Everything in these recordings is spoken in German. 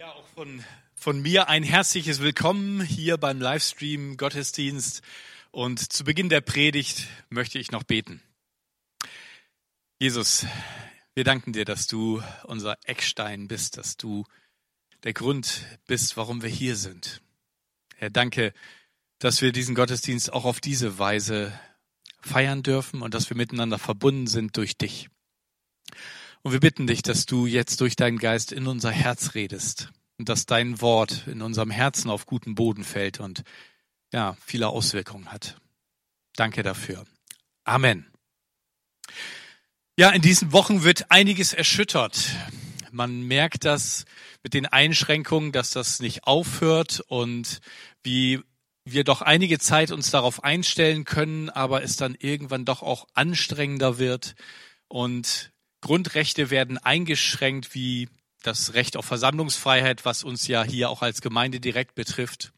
Ja, auch von, von mir ein herzliches Willkommen hier beim Livestream Gottesdienst. Und zu Beginn der Predigt möchte ich noch beten. Jesus, wir danken dir, dass du unser Eckstein bist, dass du der Grund bist, warum wir hier sind. Herr, danke, dass wir diesen Gottesdienst auch auf diese Weise feiern dürfen und dass wir miteinander verbunden sind durch dich. Und wir bitten dich, dass du jetzt durch deinen Geist in unser Herz redest und dass dein Wort in unserem Herzen auf guten Boden fällt und ja, viele Auswirkungen hat. Danke dafür. Amen. Ja, in diesen Wochen wird einiges erschüttert. Man merkt das mit den Einschränkungen, dass das nicht aufhört und wie wir doch einige Zeit uns darauf einstellen können, aber es dann irgendwann doch auch anstrengender wird und Grundrechte werden eingeschränkt, wie das Recht auf Versammlungsfreiheit, was uns ja hier auch als Gemeinde direkt betrifft.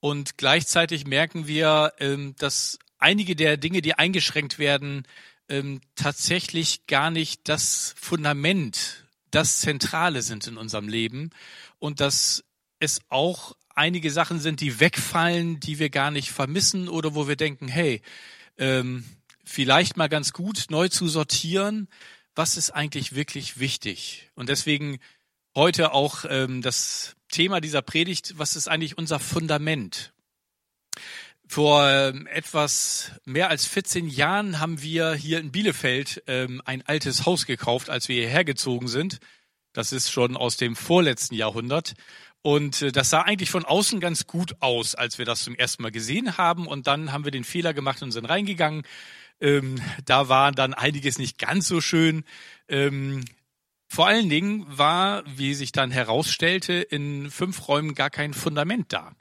Und gleichzeitig merken wir, ähm, dass einige der Dinge, die eingeschränkt werden, ähm, tatsächlich gar nicht das Fundament, das Zentrale sind in unserem Leben und dass es auch einige Sachen sind, die wegfallen, die wir gar nicht vermissen oder wo wir denken, hey, ähm, vielleicht mal ganz gut neu zu sortieren, was ist eigentlich wirklich wichtig. Und deswegen heute auch ähm, das Thema dieser Predigt, was ist eigentlich unser Fundament? Vor ähm, etwas mehr als 14 Jahren haben wir hier in Bielefeld ähm, ein altes Haus gekauft, als wir hierher gezogen sind. Das ist schon aus dem vorletzten Jahrhundert. Und äh, das sah eigentlich von außen ganz gut aus, als wir das zum ersten Mal gesehen haben. Und dann haben wir den Fehler gemacht und sind reingegangen ähm, da war dann einiges nicht ganz so schön. Ähm, vor allen Dingen war, wie sich dann herausstellte, in fünf Räumen gar kein Fundament da.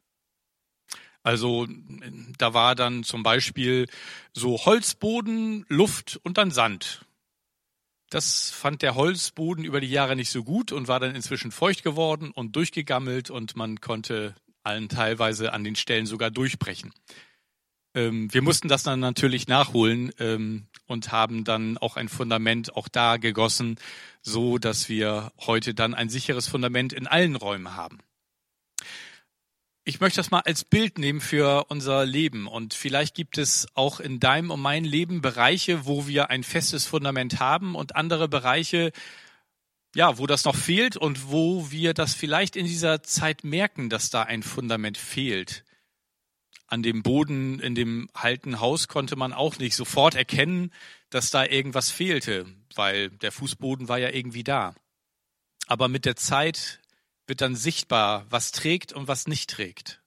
Also da war dann zum Beispiel so Holzboden, Luft und dann Sand. Das fand der Holzboden über die Jahre nicht so gut und war dann inzwischen feucht geworden und durchgegammelt und man konnte allen teilweise an den Stellen sogar durchbrechen. Ähm, wir mussten das dann natürlich nachholen ähm, und haben dann auch ein Fundament auch da gegossen, so dass wir heute dann ein sicheres Fundament in allen Räumen haben. Ich möchte das mal als Bild nehmen für unser Leben und vielleicht gibt es auch in deinem und meinem Leben Bereiche, wo wir ein festes Fundament haben und andere Bereiche, ja, wo das noch fehlt und wo wir das vielleicht in dieser Zeit merken, dass da ein Fundament fehlt an dem Boden in dem alten Haus konnte man auch nicht sofort erkennen, dass da irgendwas fehlte, weil der Fußboden war ja irgendwie da. Aber mit der Zeit wird dann sichtbar, was trägt und was nicht trägt.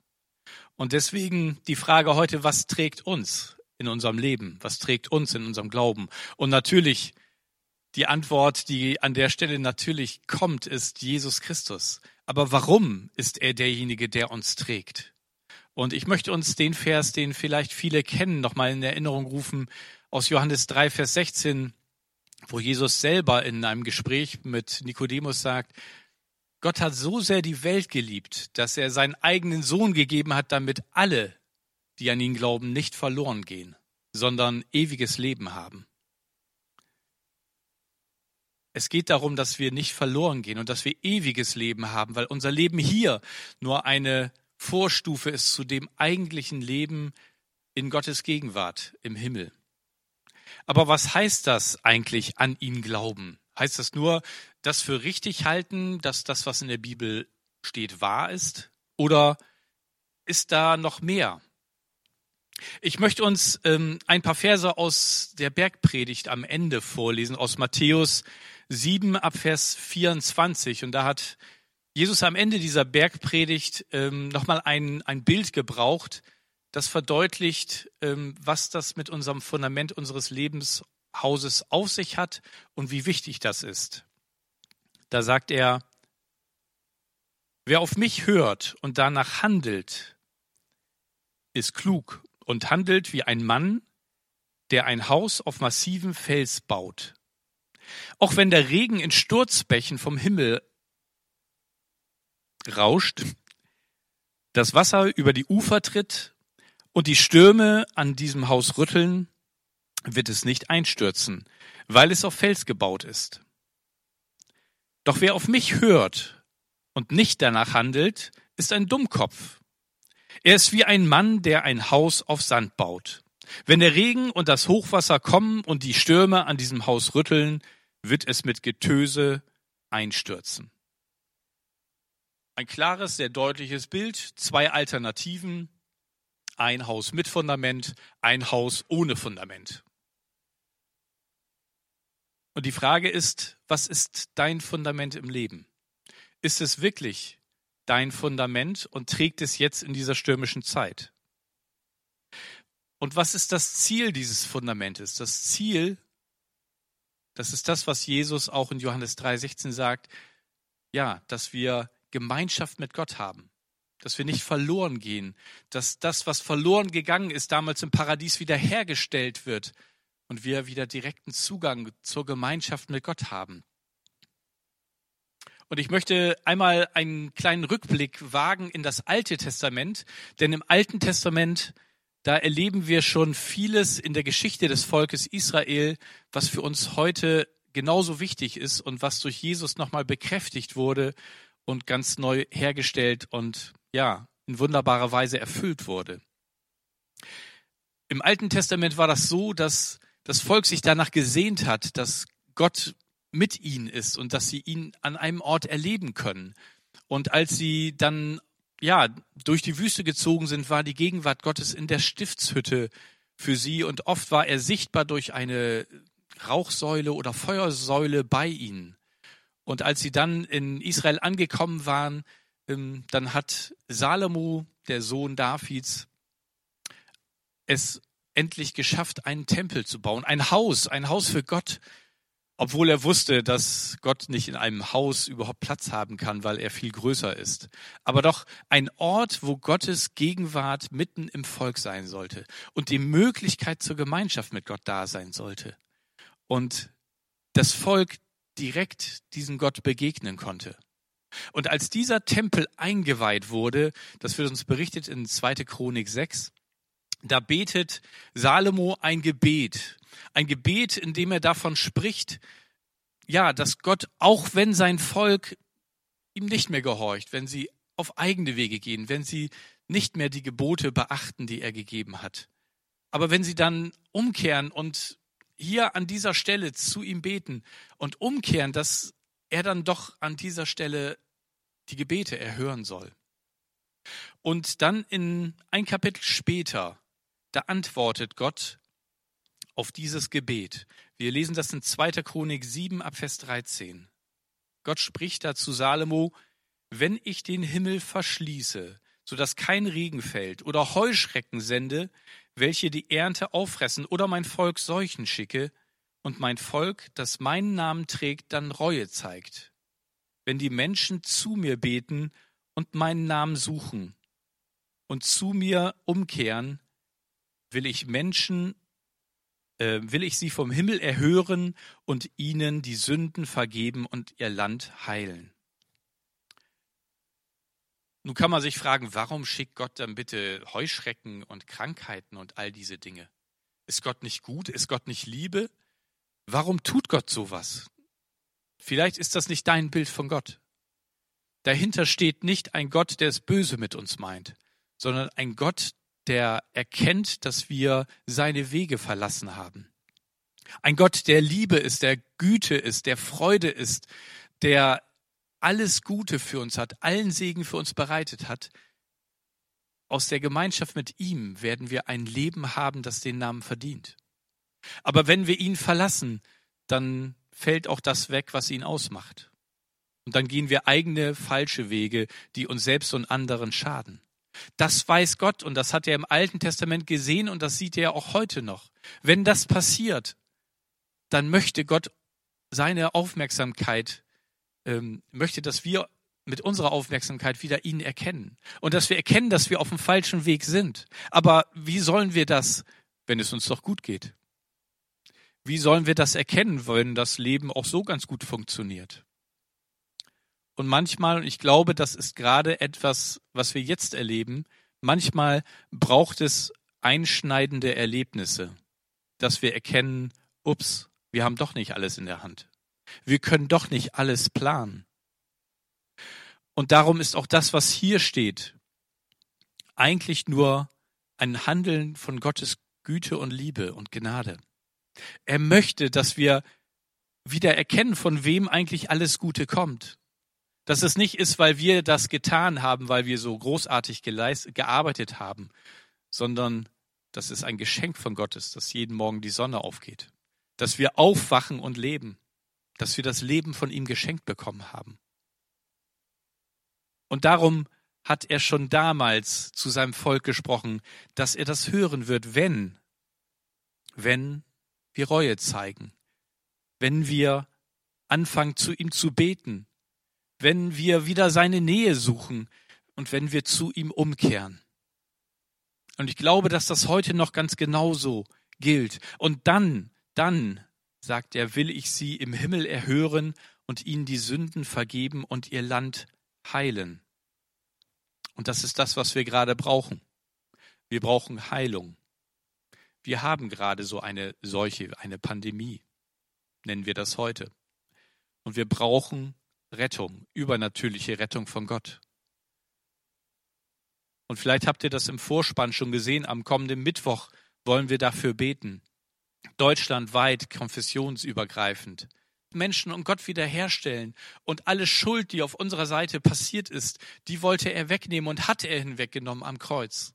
Und deswegen die Frage heute, was trägt uns in unserem Leben? Was trägt uns in unserem Glauben? Und natürlich die Antwort, die an der Stelle natürlich kommt, ist Jesus Christus. Aber warum ist er derjenige, der uns trägt? Und ich möchte uns den Vers, den vielleicht viele kennen, nochmal in Erinnerung rufen, aus Johannes 3, Vers 16, wo Jesus selber in einem Gespräch mit Nikodemus sagt, Gott hat so sehr die Welt geliebt, dass er seinen eigenen Sohn gegeben hat, damit alle, die an ihn glauben, nicht verloren gehen, sondern ewiges Leben haben. Es geht darum, dass wir nicht verloren gehen und dass wir ewiges Leben haben, weil unser Leben hier nur eine Vorstufe ist zu dem eigentlichen Leben in Gottes Gegenwart im Himmel. Aber was heißt das eigentlich an ihn glauben? Heißt das nur, das für richtig halten, dass das, was in der Bibel steht, wahr ist? Oder ist da noch mehr? Ich möchte uns ähm, ein paar Verse aus der Bergpredigt am Ende vorlesen, aus Matthäus 7 ab Vers 24. Und da hat Jesus am Ende dieser Bergpredigt ähm, nochmal ein, ein Bild gebraucht, das verdeutlicht, ähm, was das mit unserem Fundament unseres Lebenshauses auf sich hat und wie wichtig das ist. Da sagt er, wer auf mich hört und danach handelt, ist klug und handelt wie ein Mann, der ein Haus auf massivem Fels baut. Auch wenn der Regen in Sturzbächen vom Himmel rauscht, das Wasser über die Ufer tritt und die Stürme an diesem Haus rütteln, wird es nicht einstürzen, weil es auf Fels gebaut ist. Doch wer auf mich hört und nicht danach handelt, ist ein Dummkopf. Er ist wie ein Mann, der ein Haus auf Sand baut. Wenn der Regen und das Hochwasser kommen und die Stürme an diesem Haus rütteln, wird es mit Getöse einstürzen. Ein klares, sehr deutliches Bild, zwei Alternativen, ein Haus mit Fundament, ein Haus ohne Fundament. Und die Frage ist, was ist dein Fundament im Leben? Ist es wirklich dein Fundament und trägt es jetzt in dieser stürmischen Zeit? Und was ist das Ziel dieses Fundamentes? Das Ziel, das ist das, was Jesus auch in Johannes 3,16 sagt, ja, dass wir Gemeinschaft mit Gott haben, dass wir nicht verloren gehen, dass das, was verloren gegangen ist, damals im Paradies wiederhergestellt wird und wir wieder direkten Zugang zur Gemeinschaft mit Gott haben. Und ich möchte einmal einen kleinen Rückblick wagen in das Alte Testament, denn im Alten Testament, da erleben wir schon vieles in der Geschichte des Volkes Israel, was für uns heute genauso wichtig ist und was durch Jesus nochmal bekräftigt wurde und ganz neu hergestellt und ja, in wunderbarer Weise erfüllt wurde. Im Alten Testament war das so, dass das Volk sich danach gesehnt hat, dass Gott mit ihnen ist und dass sie ihn an einem Ort erleben können. Und als sie dann ja durch die Wüste gezogen sind, war die Gegenwart Gottes in der Stiftshütte für sie und oft war er sichtbar durch eine Rauchsäule oder Feuersäule bei ihnen. Und als sie dann in Israel angekommen waren, ähm, dann hat Salomo, der Sohn Davids, es endlich geschafft, einen Tempel zu bauen, ein Haus, ein Haus für Gott, obwohl er wusste, dass Gott nicht in einem Haus überhaupt Platz haben kann, weil er viel größer ist. Aber doch ein Ort, wo Gottes Gegenwart mitten im Volk sein sollte und die Möglichkeit zur Gemeinschaft mit Gott da sein sollte. Und das Volk direkt diesem Gott begegnen konnte. Und als dieser Tempel eingeweiht wurde, das wird uns berichtet in 2. Chronik 6, da betet Salomo ein Gebet. Ein Gebet, in dem er davon spricht, ja, dass Gott, auch wenn sein Volk ihm nicht mehr gehorcht, wenn sie auf eigene Wege gehen, wenn sie nicht mehr die Gebote beachten, die er gegeben hat. Aber wenn sie dann umkehren und hier an dieser Stelle zu ihm beten und umkehren, dass er dann doch an dieser Stelle die Gebete erhören soll. Und dann in ein Kapitel später, da antwortet Gott auf dieses Gebet. Wir lesen das in 2. Chronik 7 ab Vers 13. Gott spricht da zu Salomo, wenn ich den Himmel verschließe, so dass kein Regen fällt oder Heuschrecken sende, welche die Ernte auffressen, oder mein Volk Seuchen schicke, und mein Volk, das meinen Namen trägt, dann Reue zeigt. Wenn die Menschen zu mir beten und meinen Namen suchen und zu mir umkehren, will ich Menschen, äh, will ich sie vom Himmel erhören und ihnen die Sünden vergeben und ihr Land heilen. Nun kann man sich fragen, warum schickt Gott dann bitte Heuschrecken und Krankheiten und all diese Dinge? Ist Gott nicht gut? Ist Gott nicht Liebe? Warum tut Gott sowas? Vielleicht ist das nicht dein Bild von Gott. Dahinter steht nicht ein Gott, der es böse mit uns meint, sondern ein Gott, der erkennt, dass wir seine Wege verlassen haben. Ein Gott, der Liebe ist, der Güte ist, der Freude ist, der alles Gute für uns hat, allen Segen für uns bereitet hat, aus der Gemeinschaft mit ihm werden wir ein Leben haben, das den Namen verdient. Aber wenn wir ihn verlassen, dann fällt auch das weg, was ihn ausmacht. Und dann gehen wir eigene falsche Wege, die uns selbst und anderen schaden. Das weiß Gott und das hat er im Alten Testament gesehen und das sieht er auch heute noch. Wenn das passiert, dann möchte Gott seine Aufmerksamkeit ähm, möchte, dass wir mit unserer Aufmerksamkeit wieder ihn erkennen und dass wir erkennen, dass wir auf dem falschen Weg sind. Aber wie sollen wir das, wenn es uns doch gut geht? Wie sollen wir das erkennen, wenn das Leben auch so ganz gut funktioniert? Und manchmal, und ich glaube, das ist gerade etwas, was wir jetzt erleben, manchmal braucht es einschneidende Erlebnisse, dass wir erkennen, ups, wir haben doch nicht alles in der Hand. Wir können doch nicht alles planen. Und darum ist auch das, was hier steht, eigentlich nur ein Handeln von Gottes Güte und Liebe und Gnade. Er möchte, dass wir wieder erkennen, von wem eigentlich alles Gute kommt. Dass es nicht ist, weil wir das getan haben, weil wir so großartig gearbeitet haben, sondern dass es ein Geschenk von Gott ist, dass jeden Morgen die Sonne aufgeht. Dass wir aufwachen und leben. Dass wir das Leben von ihm geschenkt bekommen haben. Und darum hat er schon damals zu seinem Volk gesprochen, dass er das hören wird, wenn, wenn wir Reue zeigen, wenn wir anfangen zu ihm zu beten, wenn wir wieder seine Nähe suchen und wenn wir zu ihm umkehren. Und ich glaube, dass das heute noch ganz genauso gilt. Und dann, dann, sagt er, will ich sie im Himmel erhören und ihnen die Sünden vergeben und ihr Land heilen. Und das ist das, was wir gerade brauchen. Wir brauchen Heilung. Wir haben gerade so eine Seuche, eine Pandemie, nennen wir das heute. Und wir brauchen Rettung, übernatürliche Rettung von Gott. Und vielleicht habt ihr das im Vorspann schon gesehen, am kommenden Mittwoch wollen wir dafür beten. Deutschlandweit, konfessionsübergreifend. Menschen und Gott wiederherstellen. Und alle Schuld, die auf unserer Seite passiert ist, die wollte er wegnehmen und hat er hinweggenommen am Kreuz.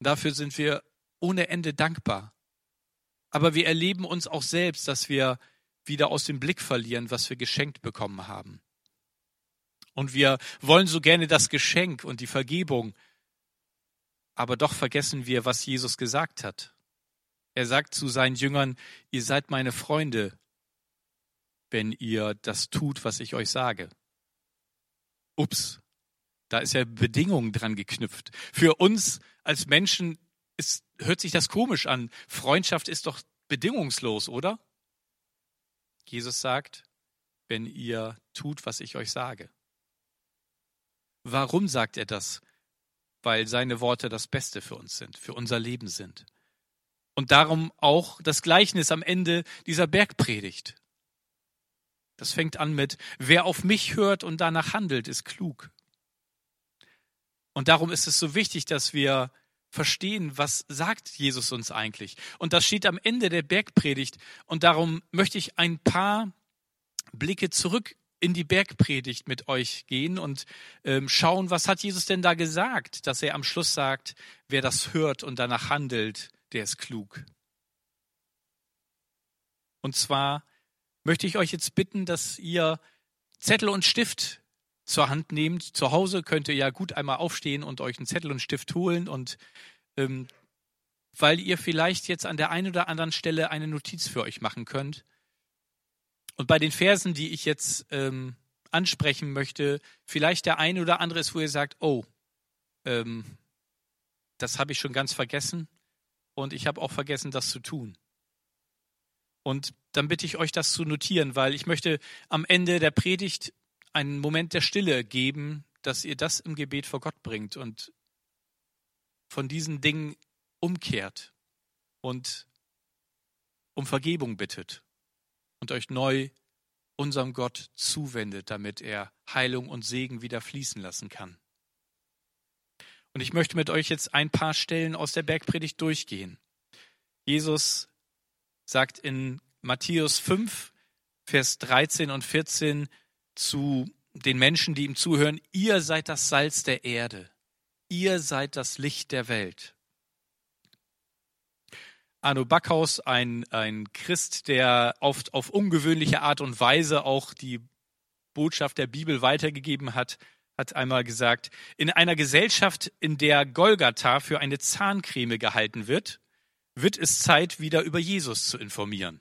Dafür sind wir ohne Ende dankbar. Aber wir erleben uns auch selbst, dass wir wieder aus dem Blick verlieren, was wir geschenkt bekommen haben. Und wir wollen so gerne das Geschenk und die Vergebung, aber doch vergessen wir, was Jesus gesagt hat. Er sagt zu seinen Jüngern, ihr seid meine Freunde, wenn ihr das tut, was ich euch sage. Ups, da ist ja Bedingungen dran geknüpft. Für uns als Menschen ist, hört sich das komisch an. Freundschaft ist doch bedingungslos, oder? Jesus sagt, wenn ihr tut, was ich euch sage. Warum sagt er das? Weil seine Worte das Beste für uns sind, für unser Leben sind. Und darum auch das Gleichnis am Ende dieser Bergpredigt. Das fängt an mit, wer auf mich hört und danach handelt, ist klug. Und darum ist es so wichtig, dass wir verstehen, was sagt Jesus uns eigentlich. Und das steht am Ende der Bergpredigt. Und darum möchte ich ein paar Blicke zurück in die Bergpredigt mit euch gehen und ähm, schauen, was hat Jesus denn da gesagt, dass er am Schluss sagt, wer das hört und danach handelt, der ist klug. Und zwar möchte ich euch jetzt bitten, dass ihr Zettel und Stift zur Hand nehmt. Zu Hause könnt ihr ja gut einmal aufstehen und euch einen Zettel und Stift holen und ähm, weil ihr vielleicht jetzt an der einen oder anderen Stelle eine Notiz für euch machen könnt. Und bei den Versen, die ich jetzt ähm, ansprechen möchte, vielleicht der eine oder andere ist, wo ihr sagt, oh, ähm, das habe ich schon ganz vergessen und ich habe auch vergessen, das zu tun. Und dann bitte ich euch, das zu notieren, weil ich möchte am Ende der Predigt einen Moment der Stille geben, dass ihr das im Gebet vor Gott bringt und von diesen Dingen umkehrt und um Vergebung bittet und euch neu unserem Gott zuwendet, damit er Heilung und Segen wieder fließen lassen kann. Und ich möchte mit euch jetzt ein paar Stellen aus der Bergpredigt durchgehen. Jesus sagt in Matthäus 5, Vers 13 und 14 zu den Menschen, die ihm zuhören, ihr seid das Salz der Erde, ihr seid das Licht der Welt. Arno Backhaus, ein, ein Christ, der oft auf ungewöhnliche Art und Weise auch die Botschaft der Bibel weitergegeben hat, hat einmal gesagt, in einer Gesellschaft, in der Golgatha für eine Zahncreme gehalten wird, wird es Zeit, wieder über Jesus zu informieren.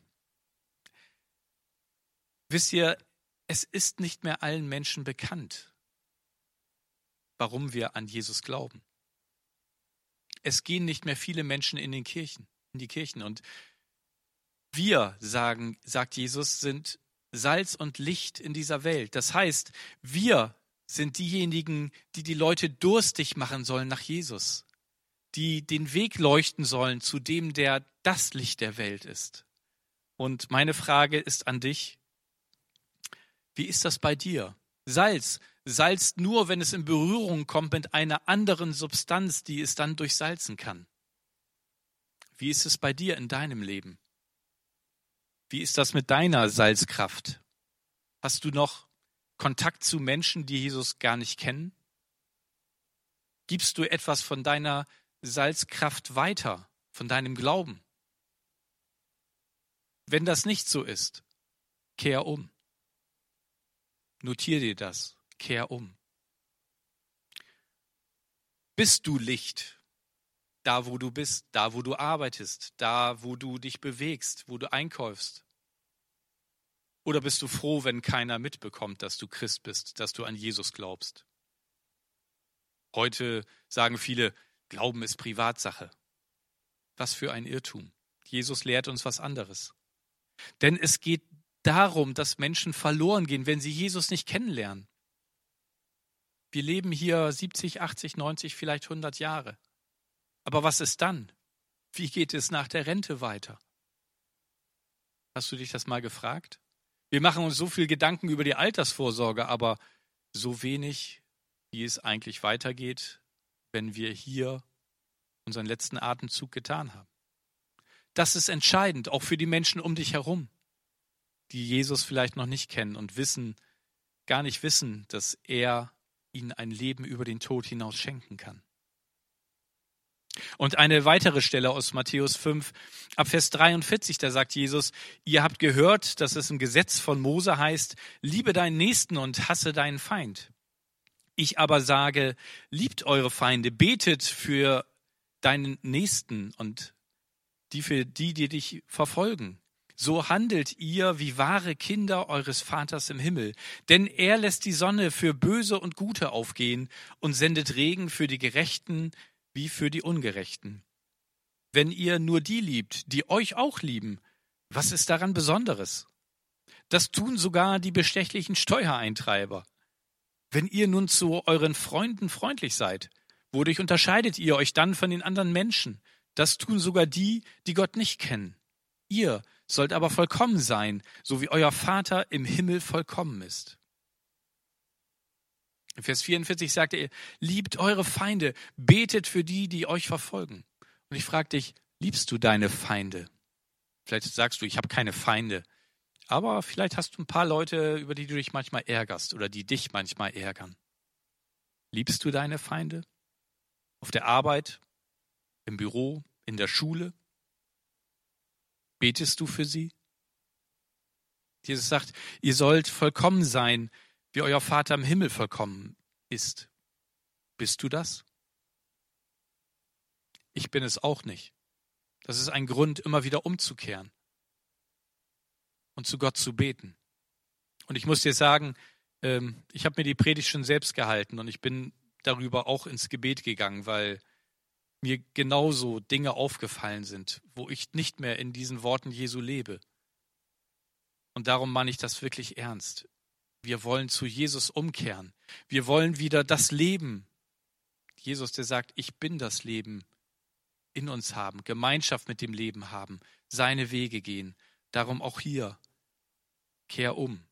Wisst ihr, es ist nicht mehr allen Menschen bekannt, warum wir an Jesus glauben. Es gehen nicht mehr viele Menschen in den Kirchen, in die Kirchen und wir sagen, sagt Jesus, sind Salz und Licht in dieser Welt. Das heißt, wir sind diejenigen, die die Leute durstig machen sollen nach Jesus die den Weg leuchten sollen zu dem, der das Licht der Welt ist. Und meine Frage ist an dich, wie ist das bei dir? Salz salzt nur, wenn es in Berührung kommt mit einer anderen Substanz, die es dann durchsalzen kann. Wie ist es bei dir in deinem Leben? Wie ist das mit deiner Salzkraft? Hast du noch Kontakt zu Menschen, die Jesus gar nicht kennen? Gibst du etwas von deiner Salzkraft weiter, von deinem Glauben? Wenn das nicht so ist, kehr um. Notier dir das, kehr um. Bist du Licht, da wo du bist, da wo du arbeitest, da wo du dich bewegst, wo du einkaufst? Oder bist du froh, wenn keiner mitbekommt, dass du Christ bist, dass du an Jesus glaubst? Heute sagen viele, Glauben ist Privatsache. Was für ein Irrtum. Jesus lehrt uns was anderes. Denn es geht darum, dass Menschen verloren gehen, wenn sie Jesus nicht kennenlernen. Wir leben hier 70, 80, 90, vielleicht 100 Jahre. Aber was ist dann? Wie geht es nach der Rente weiter? Hast du dich das mal gefragt? Wir machen uns so viel Gedanken über die Altersvorsorge, aber so wenig, wie es eigentlich weitergeht, wenn wir hier unseren letzten Atemzug getan haben. Das ist entscheidend, auch für die Menschen um dich herum, die Jesus vielleicht noch nicht kennen und wissen, gar nicht wissen, dass er ihnen ein Leben über den Tod hinaus schenken kann. Und eine weitere Stelle aus Matthäus 5, ab Vers 43, da sagt Jesus, ihr habt gehört, dass es im Gesetz von Mose heißt, liebe deinen Nächsten und hasse deinen Feind. Ich aber sage, liebt eure Feinde, betet für deinen Nächsten und die für die, die dich verfolgen. So handelt ihr wie wahre Kinder eures Vaters im Himmel. Denn er lässt die Sonne für Böse und Gute aufgehen und sendet Regen für die Gerechten wie für die Ungerechten. Wenn ihr nur die liebt, die euch auch lieben, was ist daran Besonderes? Das tun sogar die bestechlichen Steuereintreiber. Wenn ihr nun zu euren Freunden freundlich seid, wodurch unterscheidet ihr euch dann von den anderen Menschen? Das tun sogar die, die Gott nicht kennen. Ihr sollt aber vollkommen sein, so wie euer Vater im Himmel vollkommen ist. Vers 44 sagt er, liebt eure Feinde, betet für die, die euch verfolgen. Und ich frage dich, liebst du deine Feinde? Vielleicht sagst du, ich habe keine Feinde. Aber vielleicht hast du ein paar Leute, über die du dich manchmal ärgerst oder die dich manchmal ärgern. Liebst du deine Feinde? Auf der Arbeit, im Büro, in der Schule? Betest du für sie? Jesus sagt, ihr sollt vollkommen sein, wie euer Vater im Himmel vollkommen ist. Bist du das? Ich bin es auch nicht. Das ist ein Grund, immer wieder umzukehren und zu Gott zu beten. Und ich muss dir sagen, ähm, ich habe mir die Predigt schon selbst gehalten und ich bin darüber auch ins Gebet gegangen, weil mir genauso Dinge aufgefallen sind, wo ich nicht mehr in diesen Worten Jesu lebe. Und darum meine ich das wirklich ernst. Wir wollen zu Jesus umkehren. Wir wollen wieder das Leben. Jesus, der sagt, ich bin das Leben in uns haben, Gemeinschaft mit dem Leben haben, seine Wege gehen. Darum auch hier, kehr um.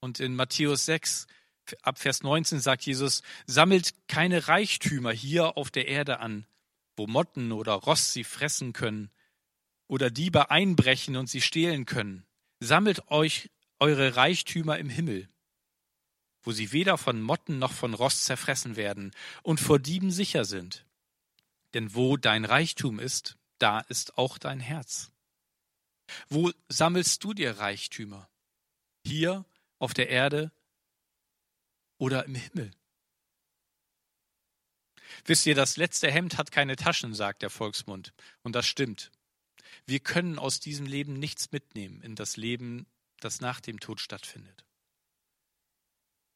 Und in Matthäus 6, ab Vers 19 sagt Jesus, sammelt keine Reichtümer hier auf der Erde an, wo Motten oder Rost sie fressen können oder Diebe einbrechen und sie stehlen können. Sammelt euch eure Reichtümer im Himmel, wo sie weder von Motten noch von Rost zerfressen werden und vor Dieben sicher sind. Denn wo dein Reichtum ist, da ist auch dein Herz. Wo sammelst du dir Reichtümer? Hier auf der Erde oder im Himmel? Wisst ihr, das letzte Hemd hat keine Taschen, sagt der Volksmund. Und das stimmt. Wir können aus diesem Leben nichts mitnehmen in das Leben das nach dem Tod stattfindet.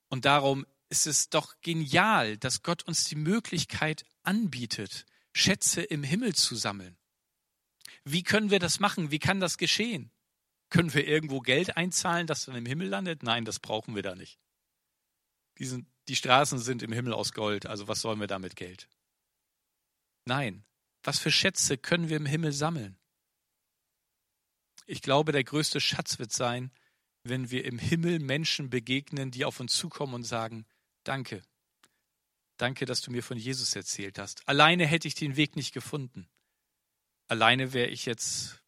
Und darum ist es doch genial, dass Gott uns die Möglichkeit anbietet, Schätze im Himmel zu sammeln. Wie können wir das machen? Wie kann das geschehen? Können wir irgendwo Geld einzahlen, das dann im Himmel landet? Nein, das brauchen wir da nicht. Die, sind, die Straßen sind im Himmel aus Gold, also was sollen wir da mit Geld? Nein, was für Schätze können wir im Himmel sammeln? Ich glaube, der größte Schatz wird sein, wenn wir im Himmel Menschen begegnen, die auf uns zukommen und sagen, danke, danke, dass du mir von Jesus erzählt hast. Alleine hätte ich den Weg nicht gefunden. Alleine wäre ich jetzt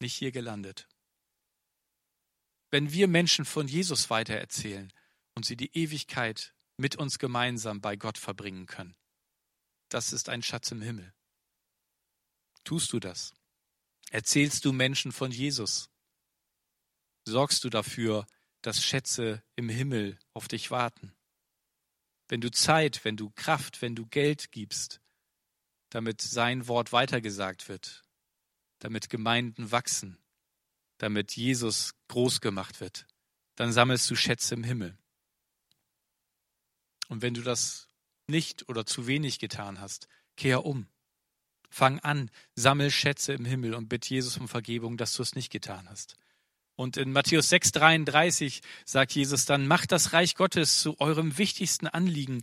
nicht hier gelandet. Wenn wir Menschen von Jesus weitererzählen und sie die Ewigkeit mit uns gemeinsam bei Gott verbringen können, das ist ein Schatz im Himmel. Tust du das? Erzählst du Menschen von Jesus? Sorgst du dafür, dass Schätze im Himmel auf dich warten? Wenn du Zeit, wenn du Kraft, wenn du Geld gibst, damit sein Wort weitergesagt wird, damit Gemeinden wachsen, damit Jesus groß gemacht wird, dann sammelst du Schätze im Himmel. Und wenn du das nicht oder zu wenig getan hast, kehr um. Fang an, sammel Schätze im Himmel und bitt Jesus um Vergebung, dass du es nicht getan hast. Und in Matthäus 6,33 sagt Jesus dann, macht das Reich Gottes zu eurem wichtigsten Anliegen,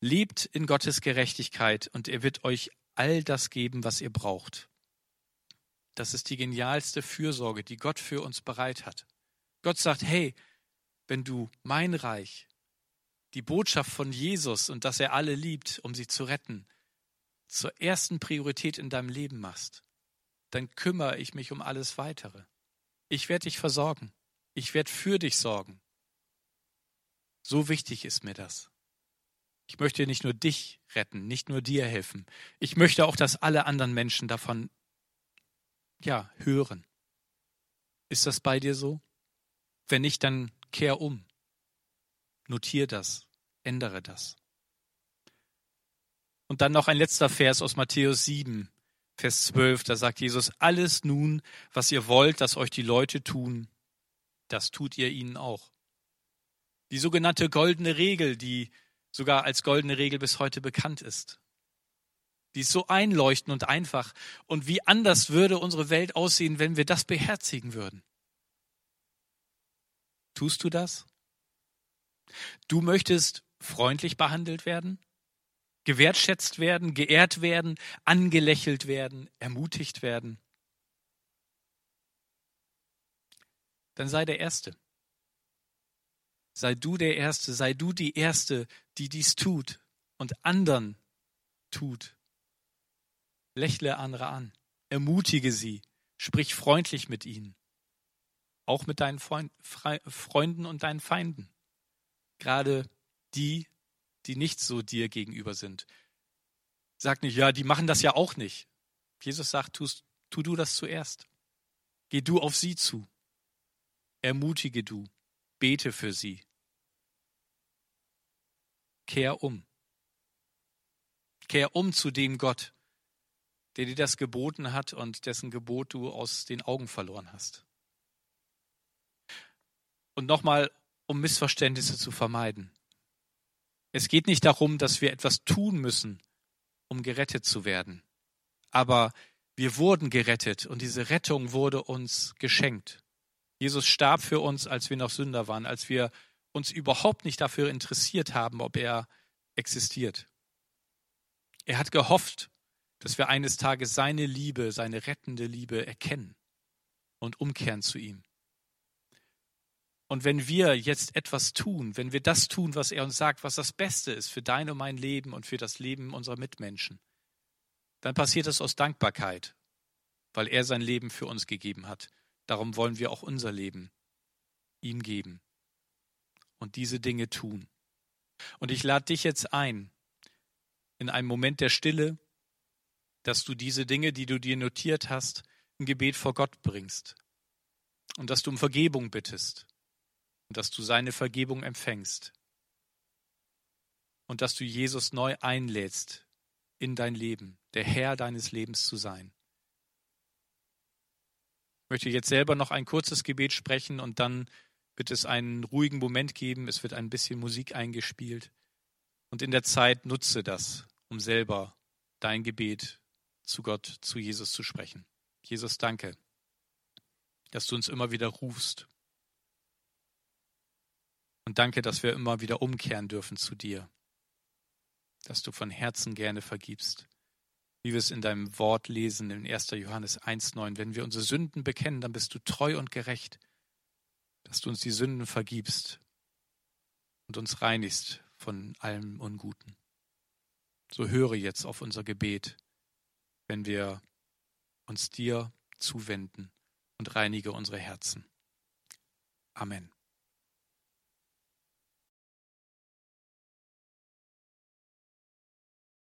lebt in Gottes Gerechtigkeit und er wird euch all das geben, was ihr braucht. Das ist die genialste Fürsorge, die Gott für uns bereit hat. Gott sagt, hey, wenn du mein Reich, die Botschaft von Jesus und dass er alle liebt, um sie zu retten, zur ersten Priorität in deinem Leben machst, dann kümmere ich mich um alles weitere. Ich werde dich versorgen. Ich werde für dich sorgen. So wichtig ist mir das. Ich möchte nicht nur dich retten, nicht nur dir helfen. Ich möchte auch, dass alle anderen Menschen davon ja, hören. Ist das bei dir so? Wenn nicht, dann kehr um. Notier das, ändere das. Und dann noch ein letzter Vers aus Matthäus 7, Vers 12, da sagt Jesus, alles nun, was ihr wollt, dass euch die Leute tun, das tut ihr ihnen auch. Die sogenannte goldene Regel, die sogar als goldene Regel bis heute bekannt ist. Die ist so einleuchtend und einfach. Und wie anders würde unsere Welt aussehen, wenn wir das beherzigen würden? Tust du das? Du möchtest freundlich behandelt werden, gewertschätzt werden, geehrt werden, angelächelt werden, ermutigt werden. Dann sei der Erste. Sei du der Erste, sei du die Erste, die dies tut und anderen tut. Lächle andere an, ermutige sie, sprich freundlich mit ihnen, auch mit deinen Freund, Freunden und deinen Feinden, gerade die, die nicht so dir gegenüber sind. Sag nicht, ja, die machen das ja auch nicht. Jesus sagt, tust, tu du das zuerst. Geh du auf sie zu. Ermutige du. Bete für sie. Kehr um. Kehr um zu dem Gott, der dir das geboten hat und dessen Gebot du aus den Augen verloren hast. Und nochmal, um Missverständnisse zu vermeiden. Es geht nicht darum, dass wir etwas tun müssen, um gerettet zu werden. Aber wir wurden gerettet und diese Rettung wurde uns geschenkt. Jesus starb für uns, als wir noch Sünder waren, als wir uns überhaupt nicht dafür interessiert haben, ob er existiert. Er hat gehofft, dass wir eines Tages seine Liebe, seine rettende Liebe erkennen und umkehren zu ihm. Und wenn wir jetzt etwas tun, wenn wir das tun, was er uns sagt, was das Beste ist für dein und mein Leben und für das Leben unserer Mitmenschen, dann passiert das aus Dankbarkeit, weil er sein Leben für uns gegeben hat. Darum wollen wir auch unser Leben ihm geben und diese Dinge tun. Und ich lade dich jetzt ein, in einem Moment der Stille dass du diese Dinge, die du dir notiert hast, im Gebet vor Gott bringst und dass du um Vergebung bittest dass du seine Vergebung empfängst und dass du Jesus neu einlädst in dein Leben, der Herr deines Lebens zu sein. Ich möchte jetzt selber noch ein kurzes Gebet sprechen und dann wird es einen ruhigen Moment geben, es wird ein bisschen Musik eingespielt und in der Zeit nutze das, um selber dein Gebet zu Gott, zu Jesus zu sprechen. Jesus, danke, dass du uns immer wieder rufst. Und danke, dass wir immer wieder umkehren dürfen zu dir, dass du von Herzen gerne vergibst. Wie wir es in deinem Wort lesen, in 1. Johannes 1.9, wenn wir unsere Sünden bekennen, dann bist du treu und gerecht, dass du uns die Sünden vergibst und uns reinigst von allem Unguten. So höre jetzt auf unser Gebet, wenn wir uns dir zuwenden und reinige unsere Herzen. Amen.